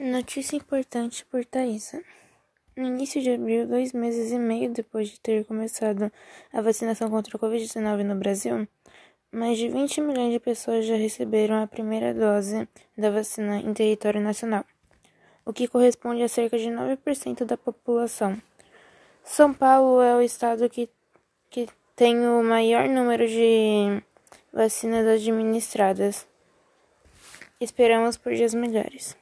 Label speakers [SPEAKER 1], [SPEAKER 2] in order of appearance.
[SPEAKER 1] Notícia importante por Thaisa. No início de abril, dois meses e meio depois de ter começado a vacinação contra o Covid-19 no Brasil, mais de 20 milhões de pessoas já receberam a primeira dose da vacina em território nacional, o que corresponde a cerca de 9% da população. São Paulo é o estado que, que tem o maior número de vacinas administradas. Esperamos por dias melhores.